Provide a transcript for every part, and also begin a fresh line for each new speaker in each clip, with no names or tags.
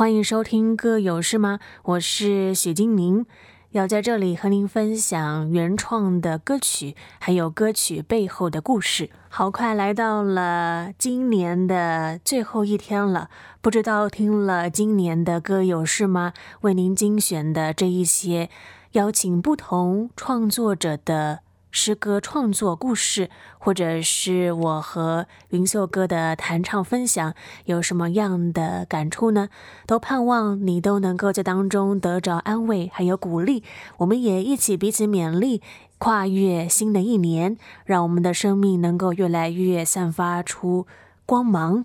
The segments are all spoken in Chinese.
欢迎收听《歌有事吗》，我是许金宁，要在这里和您分享原创的歌曲，还有歌曲背后的故事。好快来到了今年的最后一天了，不知道听了今年的《歌有事吗》，为您精选的这一些，邀请不同创作者的。诗歌创作故事，或者是我和云秀哥的弹唱分享，有什么样的感触呢？都盼望你都能够在当中得着安慰，还有鼓励。我们也一起彼此勉励，跨越新的一年，让我们的生命能够越来越散发出光芒，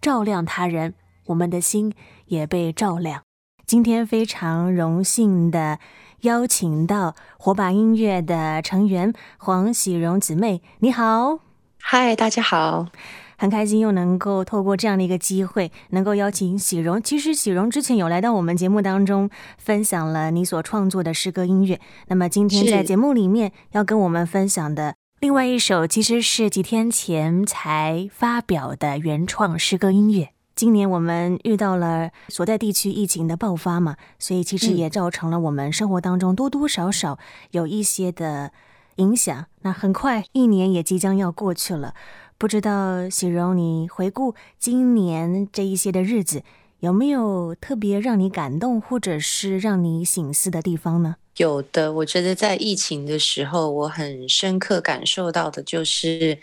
照亮他人。我们的心也被照亮。今天非常荣幸的。邀请到火把音乐的成员黄喜荣姊妹，你好，
嗨，大家好，
很开心又能够透过这样的一个机会，能够邀请喜荣。其实喜荣之前有来到我们节目当中，分享了你所创作的诗歌音乐。那么今天在节目里面要跟我们分享的另外一首，其实是几天前才发表的原创诗歌音乐。今年我们遇到了所在地区疫情的爆发嘛，所以其实也造成了我们生活当中多多少少有一些的影响。那很快一年也即将要过去了，不知道喜荣，你回顾今年这一些的日子，有没有特别让你感动或者是让你醒思的地方呢？
有的，我觉得在疫情的时候，我很深刻感受到的就是，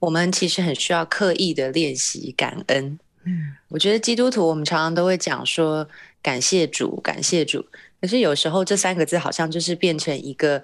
我们其实很需要刻意的练习感恩。嗯，我觉得基督徒我们常常都会讲说感谢主，感谢主。可是有时候这三个字好像就是变成一个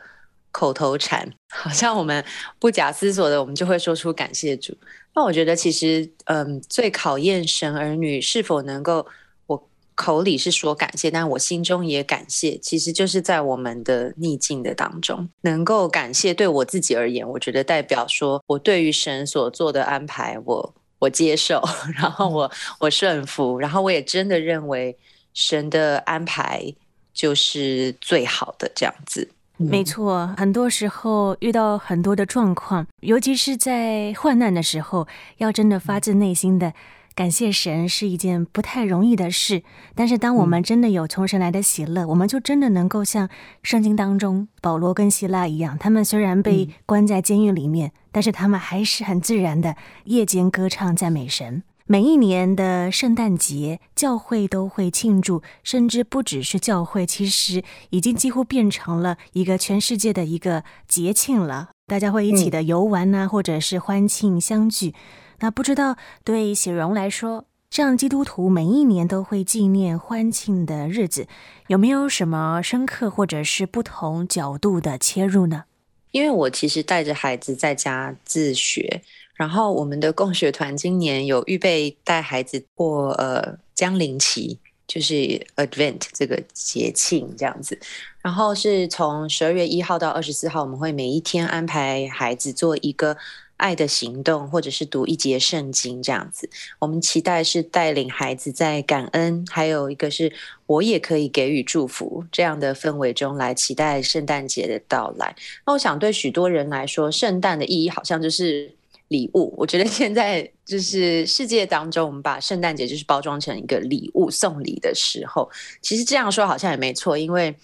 口头禅，好像我们不假思索的，我们就会说出感谢主。那我觉得其实，嗯，最考验神儿女是否能够我口里是说感谢，但我心中也感谢，其实就是在我们的逆境的当中，能够感谢。对我自己而言，我觉得代表说我对于神所做的安排，我。我接受，然后我我顺服，然后我也真的认为神的安排就是最好的这样子。
没错，很多时候遇到很多的状况，尤其是在患难的时候，要真的发自内心的。感谢神是一件不太容易的事，但是当我们真的有从神来的喜乐，嗯、我们就真的能够像圣经当中保罗跟希拉一样，他们虽然被关在监狱里面，嗯、但是他们还是很自然的夜间歌唱赞美神。每一年的圣诞节，教会都会庆祝，甚至不只是教会，其实已经几乎变成了一个全世界的一个节庆了。大家会一起的游玩呐、啊，嗯、或者是欢庆相聚。那不知道对喜荣来说，这样基督徒每一年都会纪念欢庆的日子，有没有什么深刻或者是不同角度的切入呢？
因为我其实带着孩子在家自学，然后我们的共学团今年有预备带孩子过呃江陵期，就是 Advent 这个节庆这样子，然后是从十二月一号到二十四号，我们会每一天安排孩子做一个。爱的行动，或者是读一节圣经这样子，我们期待是带领孩子在感恩，还有一个是我也可以给予祝福这样的氛围中来期待圣诞节的到来。那我想对许多人来说，圣诞的意义好像就是礼物。我觉得现在就是世界当中，我们把圣诞节就是包装成一个礼物送礼的时候，其实这样说好像也没错，因为。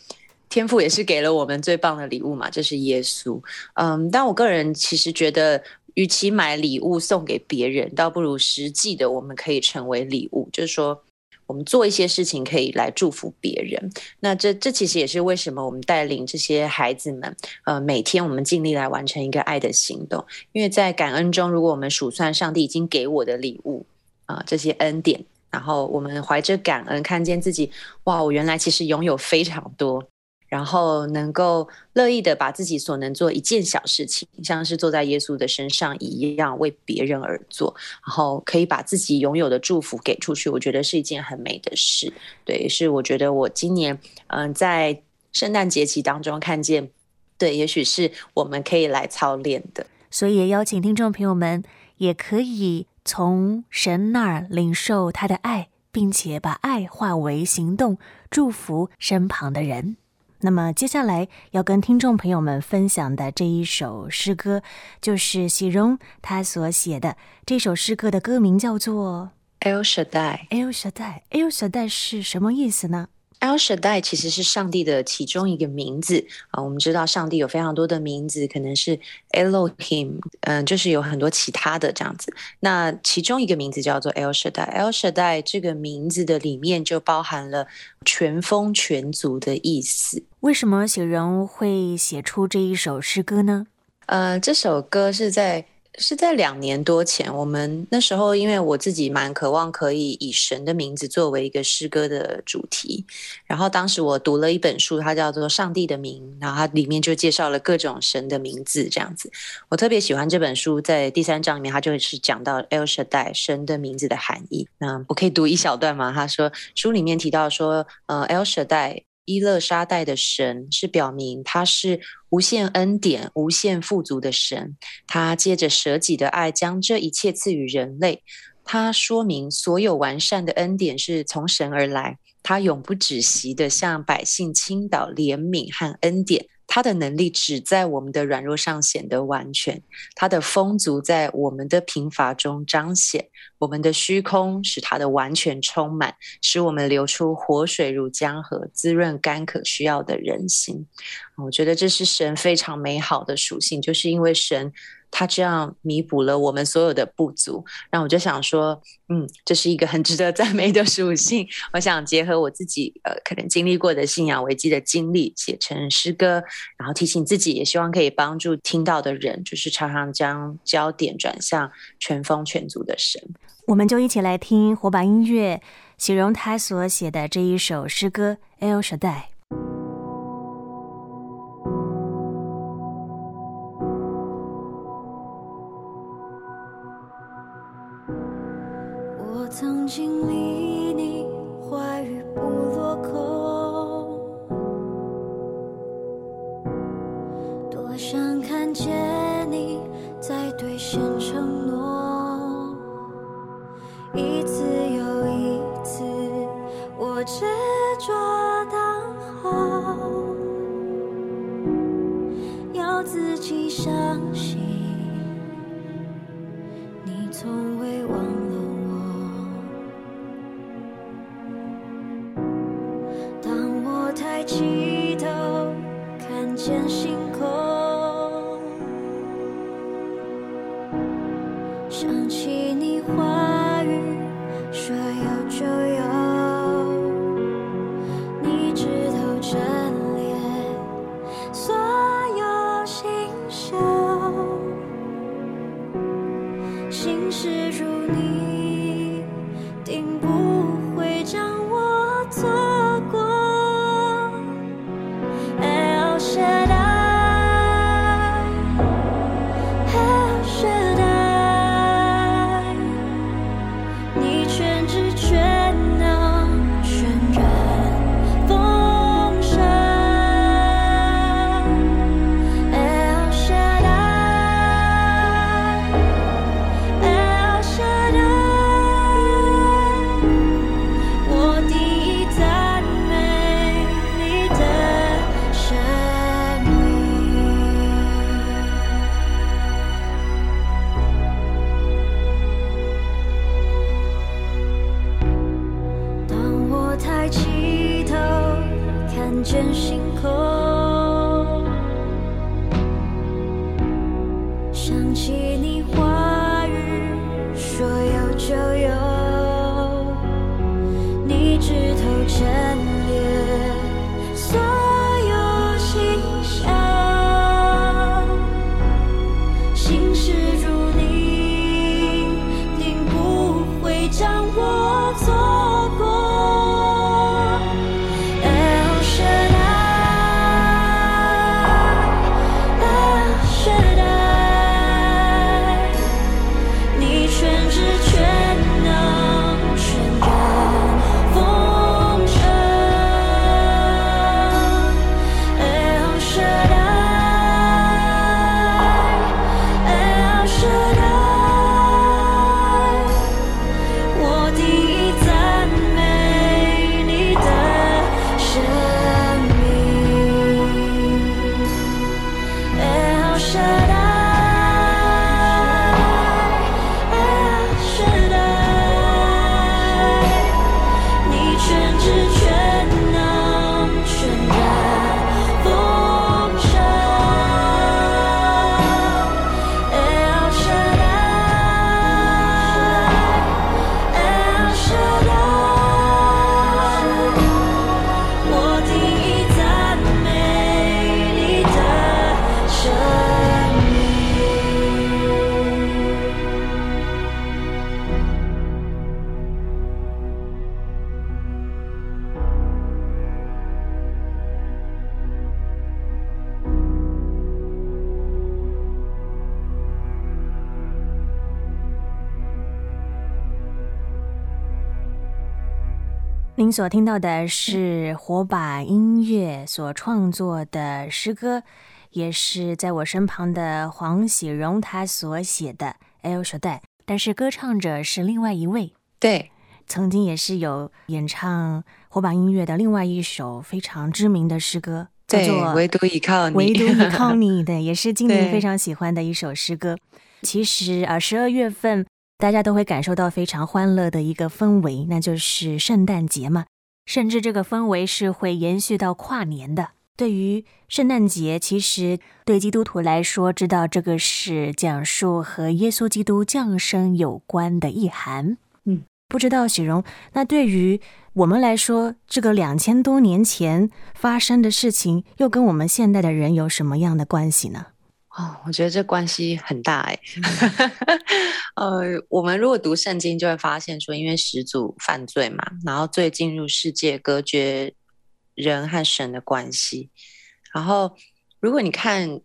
天父也是给了我们最棒的礼物嘛，这是耶稣。嗯，但我个人其实觉得，与其买礼物送给别人，倒不如实际的我们可以成为礼物，就是说，我们做一些事情可以来祝福别人。那这这其实也是为什么我们带领这些孩子们，呃，每天我们尽力来完成一个爱的行动。因为在感恩中，如果我们数算上帝已经给我的礼物啊，这些恩典，然后我们怀着感恩，看见自己，哇，我原来其实拥有非常多。然后能够乐意的把自己所能做一件小事情，像是坐在耶稣的身上一样，为别人而做，然后可以把自己拥有的祝福给出去，我觉得是一件很美的事。对，是我觉得我今年嗯、在圣诞节期当中看见，对，也许是我们可以来操练的。
所以也邀请听众朋友们，也可以从神那儿领受他的爱，并且把爱化为行动，祝福身旁的人。那么接下来要跟听众朋友们分享的这一首诗歌，就是喜荣他所写的这首诗歌的歌名叫做
El Shaddai，El
Shaddai，El Shaddai 是什么意思呢
？El Shaddai 其实是上帝的其中一个名字啊。我们知道上帝有非常多的名字，可能是 Elohim，嗯，就是有很多其他的这样子。那其中一个名字叫做 El Shaddai。El Shaddai 这个名字的里面就包含了全丰全足的意思。
为什么雪人会写出这一首诗歌呢？
呃，这首歌是在。是在两年多前，我们那时候因为我自己蛮渴望可以以神的名字作为一个诗歌的主题，然后当时我读了一本书，它叫做《上帝的名》，然后它里面就介绍了各种神的名字这样子。我特别喜欢这本书，在第三章里面，它就是讲到 Elshadai 神的名字的含义。那我可以读一小段吗？他说书里面提到说，呃，El Shaddai。伊勒沙代的神是表明他是无限恩典、无限富足的神。他借着舍己的爱，将这一切赐予人类。他说明所有完善的恩典是从神而来。他永不止息地向百姓倾倒怜悯和恩典。他的能力只在我们的软弱上显得完全，他的丰足在我们的贫乏中彰显，我们的虚空使他的完全充满，使我们流出活水如江河，滋润干渴需要的人心。我觉得这是神非常美好的属性，就是因为神。他这样弥补了我们所有的不足，然后我就想说，嗯，这是一个很值得赞美的属性。我想结合我自己呃可能经历过的信仰危机的经历，写成诗歌，然后提醒自己，也希望可以帮助听到的人，就是常常将焦点转向全丰全足的神。
我们就一起来听火把音乐形容他所写的这一首诗歌《El Shaddai》。
曾经历你话语不落空，多想看见你在兑现承诺，一次又一次我真片星空
您所听到的是火把音乐所创作的诗歌，也是在我身旁的黄喜荣他所写的《El Shaddai》，但是歌唱者是另外一位。
对，
曾经也是有演唱火把音乐的另外一首非常知名的诗歌，叫做《
唯独依靠你》。
唯独依靠你对，也是今年 非常喜欢的一首诗歌。其实啊，十二月份。大家都会感受到非常欢乐的一个氛围，那就是圣诞节嘛。甚至这个氛围是会延续到跨年的。对于圣诞节，其实对基督徒来说，知道这个是讲述和耶稣基督降生有关的意涵。
嗯，
不知道喜蓉，那对于我们来说，这个两千多年前发生的事情，又跟我们现代的人有什么样的关系呢？
哦，我觉得这关系很大哎。呃，我们如果读圣经，就会发现说，因为始祖犯罪嘛，然后罪进入世界，隔绝人和神的关系。然后，如果你看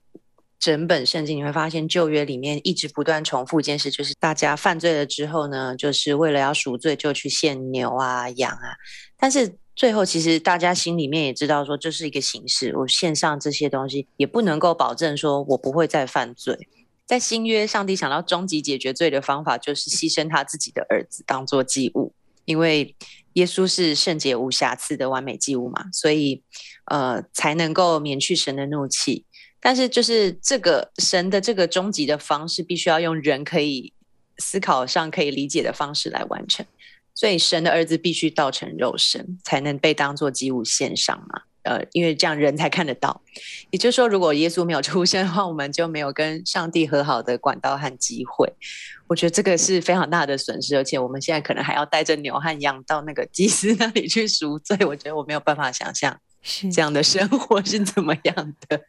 整本圣经，你会发现旧约里面一直不断重复一件事，就是大家犯罪了之后呢，就是为了要赎罪，就去献牛啊、羊啊，但是。最后，其实大家心里面也知道，说这是一个形式。我献上这些东西，也不能够保证说我不会再犯罪。在新约，上帝想到终极解决罪的方法，就是牺牲他自己的儿子当做祭物，因为耶稣是圣洁无瑕疵的完美祭物嘛，所以呃才能够免去神的怒气。但是，就是这个神的这个终极的方式，必须要用人可以思考上可以理解的方式来完成。所以神的儿子必须道成肉身，才能被当做祭物献上嘛。呃，因为这样人才看得到。也就是说，如果耶稣没有出现的话，我们就没有跟上帝和好的管道和机会。我觉得这个是非常大的损失，而且我们现在可能还要带着牛和羊到那个祭司那里去赎罪。我觉得我没有办法想象是这样的生活是怎么样的。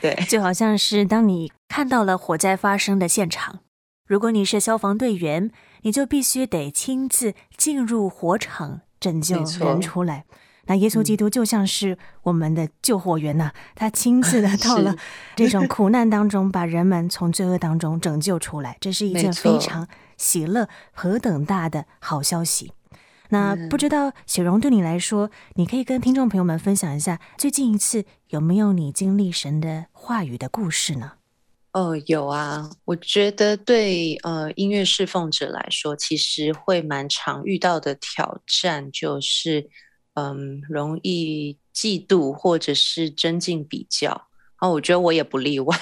对，
就好像是当你看到了火灾发生的现场，如果你是消防队员。你就必须得亲自进入火场拯救人出来。那耶稣基督就像是我们的救火员呐、啊，他亲自的 到了这种苦难当中，把人们从罪恶当中拯救出来。这是一件非常喜乐、何等大的好消息。那不知道雪荣对你来说，你可以跟听众朋友们分享一下，最近一次有没有你经历神的话语的故事呢？
哦，有啊，我觉得对呃音乐侍奉者来说，其实会蛮常遇到的挑战，就是嗯，容易嫉妒或者是增进比较。啊，我觉得我也不例外，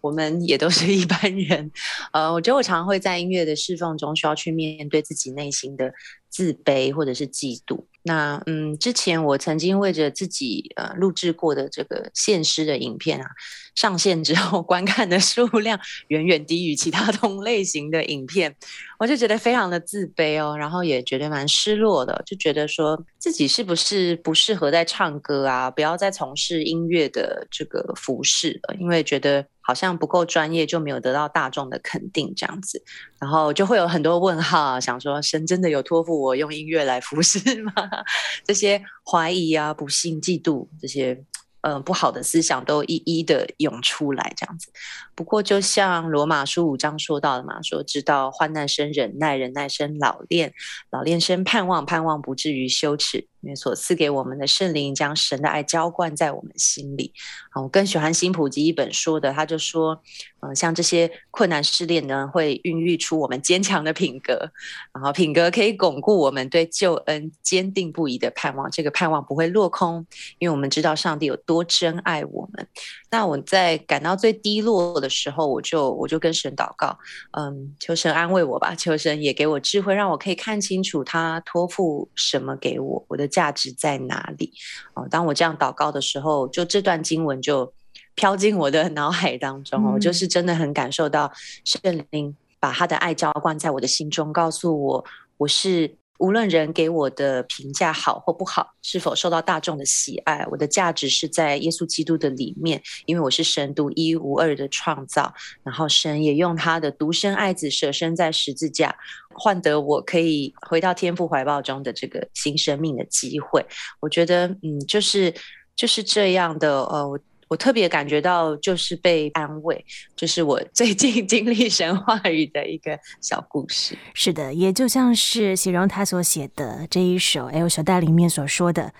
我们也都是一般人。呃，我觉得我常常会在音乐的侍奉中，需要去面对自己内心的自卑或者是嫉妒。那嗯，之前我曾经为着自己呃录制过的这个献诗的影片啊，上线之后 观看的数量远远低于其他同类型的影片，我就觉得非常的自卑哦，然后也觉得蛮失落的，就觉得说自己是不是不适合再唱歌啊，不要再从事音乐的这个服饰了，因为觉得。好像不够专业，就没有得到大众的肯定，这样子，然后就会有很多问号，想说神真的有托付我用音乐来服侍吗？这些怀疑啊、不信、嫉妒这些。嗯，不好的思想都一一的涌出来，这样子。不过，就像罗马书五章说到的嘛，说知道患难生忍耐，忍耐生老练，老练生盼望，盼望不至于羞耻。因为所赐给我们的圣灵将神的爱浇灌在我们心里。啊，我更喜欢新普及一本说的，他就说，嗯，像这些困难试炼呢，会孕育出我们坚强的品格，然后品格可以巩固我们对救恩坚定不移的盼望。这个盼望不会落空，因为我们知道上帝有多。多珍爱我们。那我在感到最低落的时候，我就我就跟神祷告，嗯，求神安慰我吧，求神也给我智慧，让我可以看清楚他托付什么给我，我的价值在哪里。哦，当我这样祷告的时候，就这段经文就飘进我的脑海当中，我、嗯、就是真的很感受到圣灵把他的爱浇灌在我的心中，告诉我我是。无论人给我的评价好或不好，是否受到大众的喜爱，我的价值是在耶稣基督的里面，因为我是神独一无二的创造。然后神也用他的独生爱子舍身在十字架，换得我可以回到天父怀抱中的这个新生命的机会。我觉得，嗯，就是就是这样的。呃，我我特别感觉到就是被安慰，就是我最近 经历神话语的一个小故事。
是的，也就像是喜荣他所写的这一首《El Shaddai》里面所说的，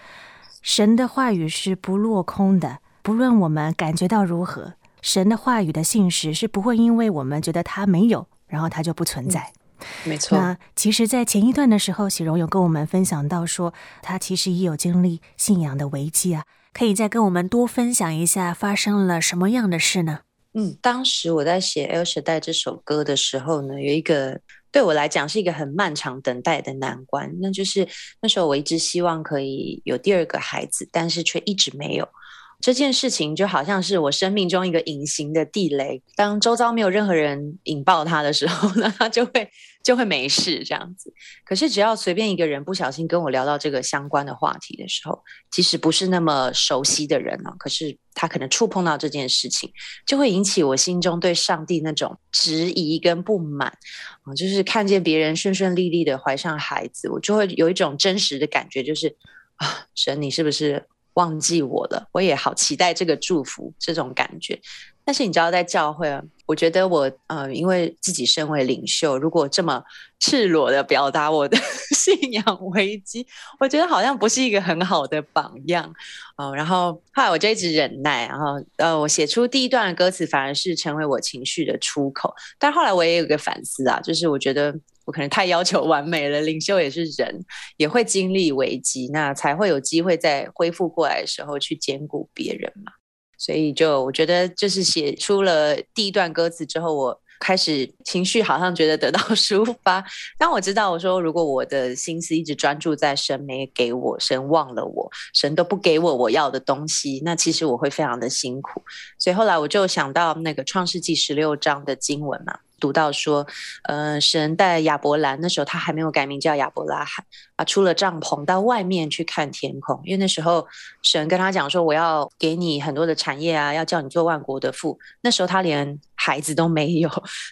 神的话语是不落空的，不论我们感觉到如何，神的话语的信实是不会因为我们觉得它没有，然后它就不存在。
嗯、没错。
那其实，在前一段的时候，喜荣有跟我们分享到说，他其实也有经历信仰的危机啊。可以再跟我们多分享一下发生了什么样的事呢？
嗯，当时我在写《L 时代》这首歌的时候呢，有一个对我来讲是一个很漫长等待的难关，那就是那时候我一直希望可以有第二个孩子，但是却一直没有。这件事情就好像是我生命中一个隐形的地雷，当周遭没有任何人引爆它的时候呢，它就会就会没事这样子。可是只要随便一个人不小心跟我聊到这个相关的话题的时候，即使不是那么熟悉的人呢，可是他可能触碰到这件事情，就会引起我心中对上帝那种质疑跟不满啊，就是看见别人顺顺利利的怀上孩子，我就会有一种真实的感觉，就是啊，神，你是不是？忘记我了，我也好期待这个祝福，这种感觉。但是你知道，在教会啊，我觉得我呃，因为自己身为领袖，如果这么赤裸的表达我的 信仰危机，我觉得好像不是一个很好的榜样哦、然后后来我就一直忍耐，然后呃，我写出第一段的歌词，反而是成为我情绪的出口。但后来我也有个反思啊，就是我觉得。我可能太要求完美了，领袖也是人，也会经历危机，那才会有机会在恢复过来的时候去兼顾别人嘛。所以就我觉得，就是写出了第一段歌词之后，我开始情绪好像觉得得到 抒发。当我知道我说，如果我的心思一直专注在神没给我，神忘了我，神都不给我我要的东西，那其实我会非常的辛苦。所以后来我就想到那个创世纪十六章的经文嘛。读到说，呃，神带亚伯兰那时候他还没有改名叫亚伯拉罕啊，出了帐篷到外面去看天空，因为那时候神跟他讲说，我要给你很多的产业啊，要叫你做万国的父。那时候他连孩子都没有，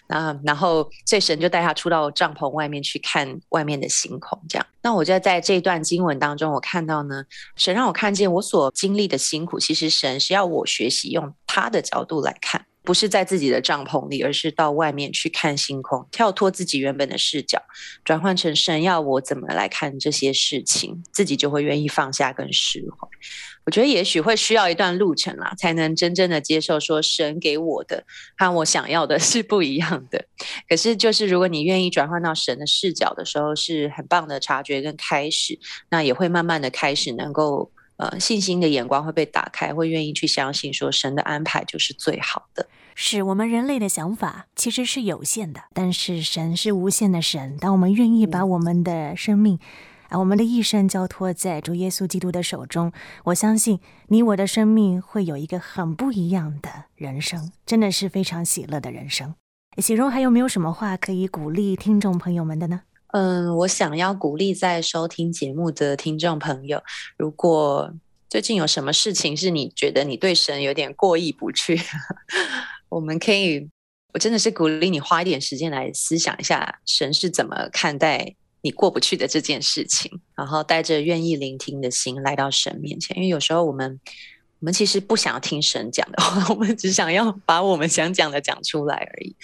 啊，然后所以神就带他出到帐篷外面去看外面的星空，这样。那我就在这一段经文当中，我看到呢，神让我看见我所经历的辛苦，其实神是要我学习用他的角度来看。不是在自己的帐篷里，而是到外面去看星空，跳脱自己原本的视角，转换成神要我怎么来看这些事情，自己就会愿意放下跟释怀。我觉得也许会需要一段路程啦，才能真正的接受说神给我的和我想要的是不一样的。可是就是如果你愿意转换到神的视角的时候，是很棒的察觉跟开始，那也会慢慢的开始能够。呃，信心的眼光会被打开，会愿意去相信说神的安排就是最好的。
是我们人类的想法其实是有限的，但是神是无限的神。当我们愿意把我们的生命啊，我们的一生交托在主耶稣基督的手中，我相信你我的生命会有一个很不一样的人生，真的是非常喜乐的人生。喜荣还有没有什么话可以鼓励听众朋友们的呢？
嗯，我想要鼓励在收听节目的听众朋友，如果最近有什么事情是你觉得你对神有点过意不去，我们可以，我真的是鼓励你花一点时间来思想一下，神是怎么看待你过不去的这件事情，然后带着愿意聆听的心来到神面前，因为有时候我们。我们其实不想要听神讲的话，我们只想要把我们想讲的讲出来而已。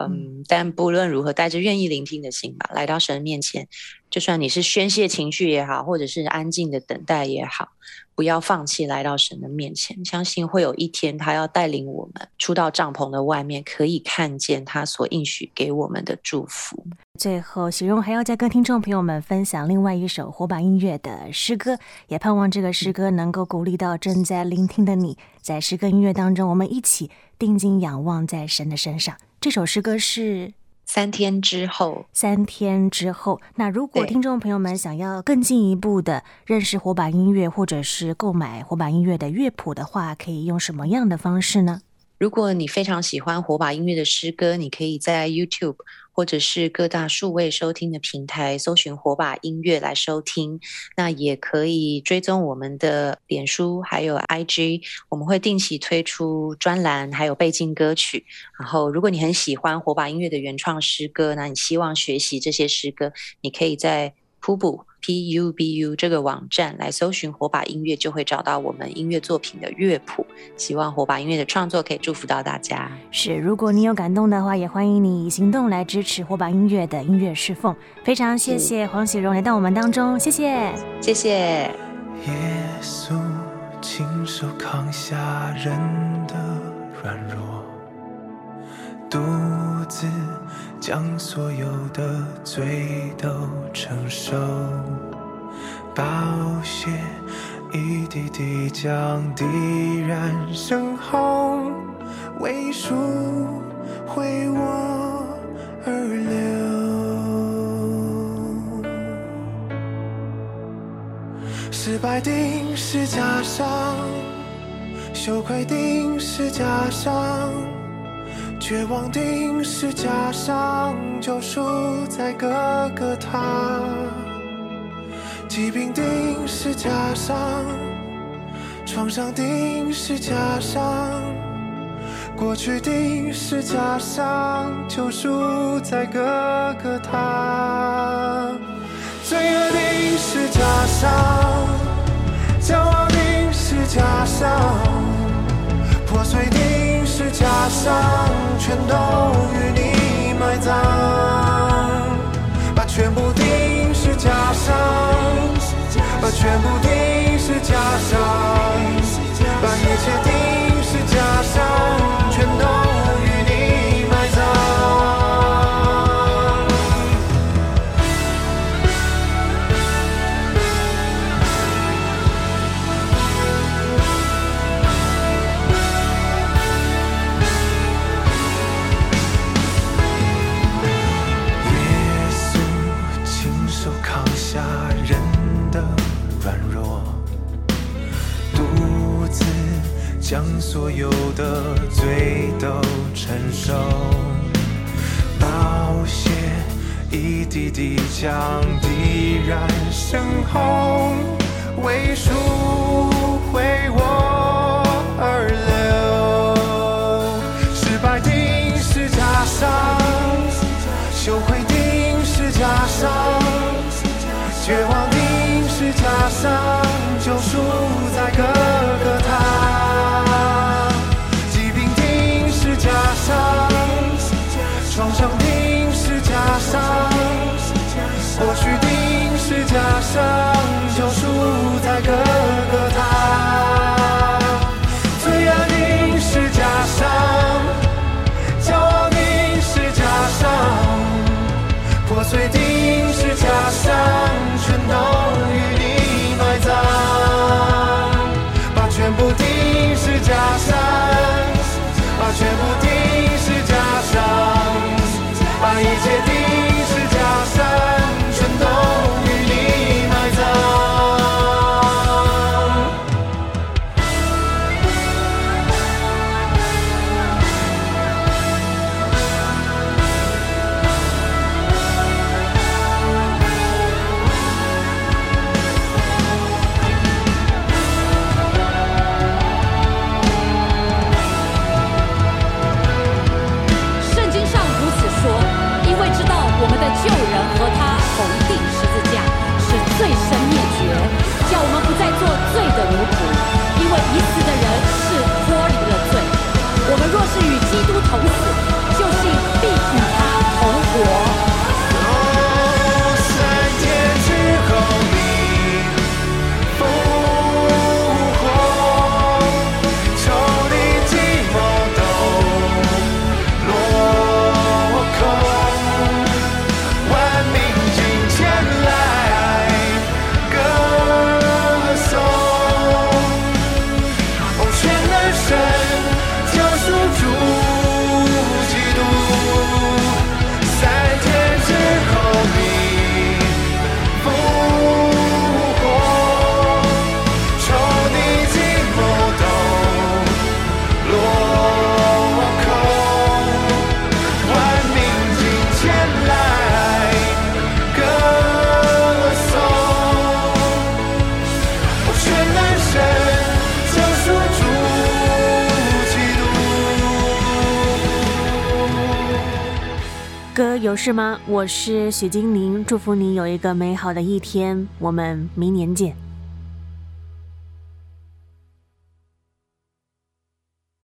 嗯，但不论如何，带着愿意聆听的心吧，来到神面前。就算你是宣泄情绪也好，或者是安静的等待也好，不要放弃来到神的面前。相信会有一天，他要带领我们出到帐篷的外面，可以看见他所应许给我们的祝福。
最后，喜荣还要再跟听众朋友们分享另外一首火把音乐的诗歌，也盼望这个诗歌能够鼓励到正在聆听的你。在诗歌音乐当中，我们一起定睛仰望在神的身上。这首诗歌是。
三天之后，
三天之后，那如果听众朋友们想要更进一步的认识火把音乐，或者是购买火把音乐的乐谱的话，可以用什么样的方式呢？
如果你非常喜欢火把音乐的诗歌，你可以在 YouTube。或者是各大数位收听的平台搜寻火把音乐来收听，那也可以追踪我们的脸书还有 IG，我们会定期推出专栏还有背景歌曲。然后，如果你很喜欢火把音乐的原创诗歌，那你希望学习这些诗歌，你可以在 Pubu P U B U 这个网站来搜寻火把音乐，就会找到我们音乐作品的乐谱。希望火把音乐的创作可以祝福到大家。
是，如果你有感动的话，也欢迎你以行动来支持火把音乐的音乐侍奉。非常谢谢黄喜荣来到我们当中，谢谢，
谢谢。
耶稣亲手扛下人的软弱，独自将所有的罪都承受。宝血一滴滴将敌染深红，为赎回我而流。失败钉十架上，羞愧钉十架上，绝望定是假象，救赎在各个他；疾病定是假象，创伤定是假象；过去定是假象，救赎在各个他；罪恶定是假象，骄傲定是假象。家乡全都与你埋葬，把全部定是假象，把全部定是假象，把一切定是假象，全都。将所有的罪都承受，宝血一滴滴将敌染深红，为赎回我而流。失败定是假伤，羞愧定是假伤，绝望定是假伤，救赎在过
有事吗？我是许精灵，祝福你有一个美好的一天，我们明年见。